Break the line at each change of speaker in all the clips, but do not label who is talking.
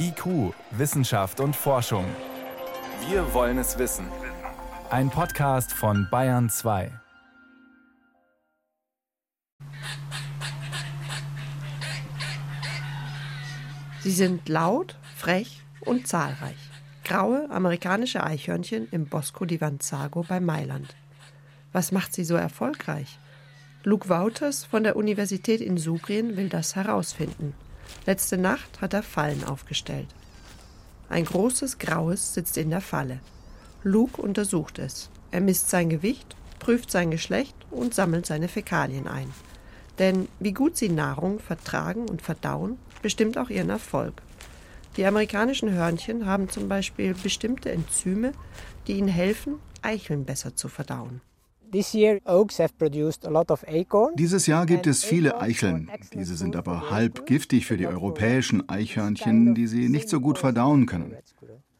IQ, Wissenschaft und Forschung. Wir wollen es wissen. Ein Podcast von Bayern 2.
Sie sind laut, frech und zahlreich. Graue amerikanische Eichhörnchen im Bosco di Vanzago bei Mailand. Was macht sie so erfolgreich? Luke Wouters von der Universität in Subrien will das herausfinden. Letzte Nacht hat er Fallen aufgestellt. Ein großes Graues sitzt in der Falle. Luke untersucht es. Er misst sein Gewicht, prüft sein Geschlecht und sammelt seine Fäkalien ein. Denn wie gut sie Nahrung vertragen und verdauen, bestimmt auch ihren Erfolg. Die amerikanischen Hörnchen haben zum Beispiel bestimmte Enzyme, die ihnen helfen, Eicheln besser zu verdauen.
Dieses Jahr gibt es viele Eicheln. Diese sind aber halb giftig für die europäischen Eichhörnchen, die sie nicht so gut verdauen können.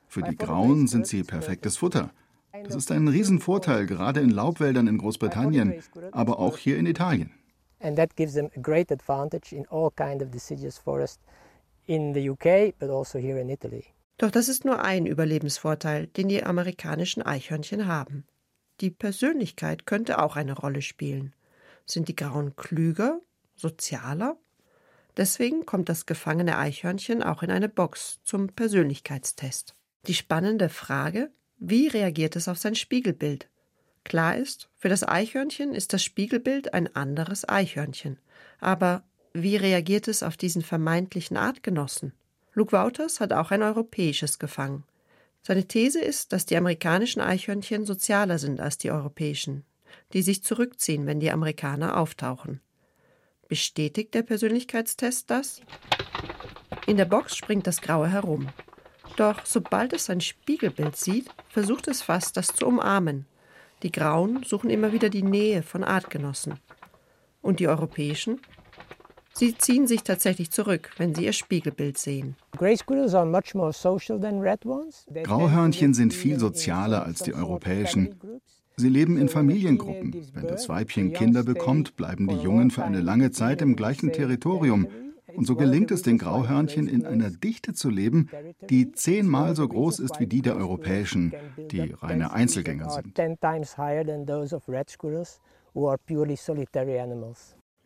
Für die Grauen sind sie perfektes Futter. Das ist ein Riesenvorteil, gerade in Laubwäldern in Großbritannien, aber auch hier in Italien. And that gives them a great advantage in all kind of deciduous forest in the UK, but also here in Italy.
Doch das ist nur ein Überlebensvorteil, den die amerikanischen Eichhörnchen haben. Die Persönlichkeit könnte auch eine Rolle spielen. Sind die Grauen klüger, sozialer? Deswegen kommt das gefangene Eichhörnchen auch in eine Box zum Persönlichkeitstest. Die spannende Frage, wie reagiert es auf sein Spiegelbild? Klar ist, für das Eichhörnchen ist das Spiegelbild ein anderes Eichhörnchen. Aber wie reagiert es auf diesen vermeintlichen Artgenossen? Luke Wouters hat auch ein europäisches gefangen. Seine These ist, dass die amerikanischen Eichhörnchen sozialer sind als die europäischen, die sich zurückziehen, wenn die Amerikaner auftauchen. Bestätigt der Persönlichkeitstest das? In der Box springt das Graue herum. Doch sobald es sein Spiegelbild sieht, versucht es fast, das zu umarmen. Die Grauen suchen immer wieder die Nähe von Artgenossen. Und die europäischen? Sie ziehen sich tatsächlich zurück, wenn sie ihr Spiegelbild sehen.
Grauhörnchen sind viel sozialer als die europäischen. Sie leben in Familiengruppen. Wenn das Weibchen Kinder bekommt, bleiben die Jungen für eine lange Zeit im gleichen Territorium. Und so gelingt es den Grauhörnchen in einer Dichte zu leben, die zehnmal so groß ist wie die der europäischen, die reine Einzelgänger sind.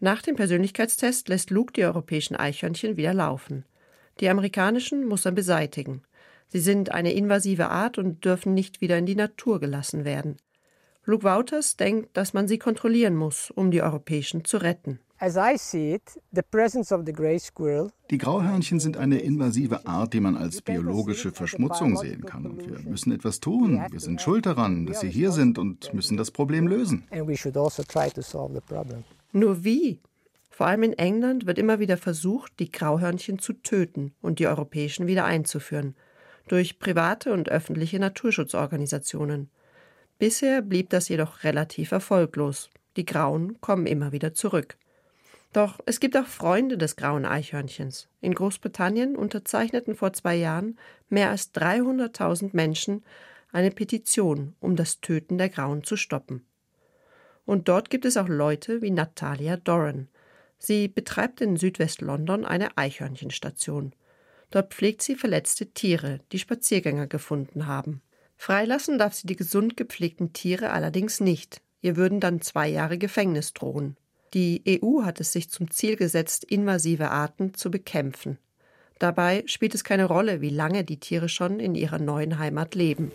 Nach dem Persönlichkeitstest lässt Luke die europäischen Eichhörnchen wieder laufen. Die amerikanischen muss er beseitigen. Sie sind eine invasive Art und dürfen nicht wieder in die Natur gelassen werden. Luke Wouters denkt, dass man sie kontrollieren muss, um die europäischen zu retten.
Die Grauhörnchen sind eine invasive Art, die man als biologische Verschmutzung sehen kann. Und wir müssen etwas tun. Wir sind schuld daran, dass sie hier sind und müssen das Problem lösen.
Nur wie? Vor allem in England wird immer wieder versucht, die Grauhörnchen zu töten und die europäischen wieder einzuführen, durch private und öffentliche Naturschutzorganisationen. Bisher blieb das jedoch relativ erfolglos. Die Grauen kommen immer wieder zurück. Doch es gibt auch Freunde des grauen Eichhörnchens. In Großbritannien unterzeichneten vor zwei Jahren mehr als 300.000 Menschen eine Petition, um das Töten der Grauen zu stoppen. Und dort gibt es auch Leute wie Natalia Doran. Sie betreibt in Südwest-London eine Eichhörnchenstation. Dort pflegt sie verletzte Tiere, die Spaziergänger gefunden haben. Freilassen darf sie die gesund gepflegten Tiere allerdings nicht. Ihr würden dann zwei Jahre Gefängnis drohen. Die EU hat es sich zum Ziel gesetzt, invasive Arten zu bekämpfen. Dabei spielt es keine Rolle, wie lange die Tiere schon in ihrer neuen Heimat leben.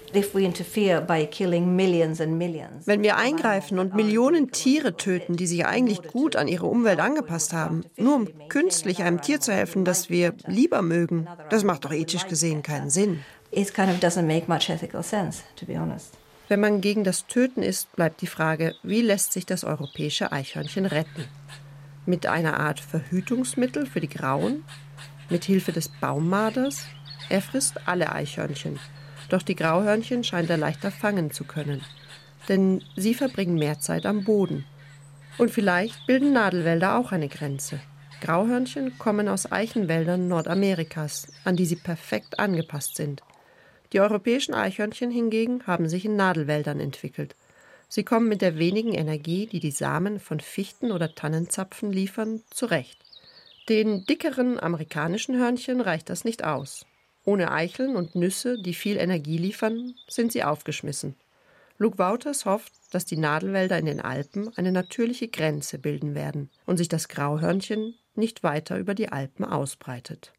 Wenn wir eingreifen und Millionen Tiere töten, die sich eigentlich gut an ihre Umwelt angepasst haben, nur um künstlich einem Tier zu helfen, das wir lieber mögen, das macht doch ethisch gesehen keinen Sinn. Wenn man gegen das Töten ist, bleibt die Frage, wie lässt sich das europäische Eichhörnchen retten? Mit einer Art Verhütungsmittel für die Grauen? Mit Hilfe des Baummaders. Er frisst alle Eichhörnchen, doch die Grauhörnchen scheint er leichter fangen zu können, denn sie verbringen mehr Zeit am Boden. Und vielleicht bilden Nadelwälder auch eine Grenze. Grauhörnchen kommen aus Eichenwäldern Nordamerikas, an die sie perfekt angepasst sind. Die europäischen Eichhörnchen hingegen haben sich in Nadelwäldern entwickelt. Sie kommen mit der wenigen Energie, die die Samen von Fichten oder Tannenzapfen liefern, zurecht. Den dickeren amerikanischen Hörnchen reicht das nicht aus. Ohne Eicheln und Nüsse, die viel Energie liefern, sind sie aufgeschmissen. Luke Wouters hofft, dass die Nadelwälder in den Alpen eine natürliche Grenze bilden werden und sich das Grauhörnchen nicht weiter über die Alpen ausbreitet.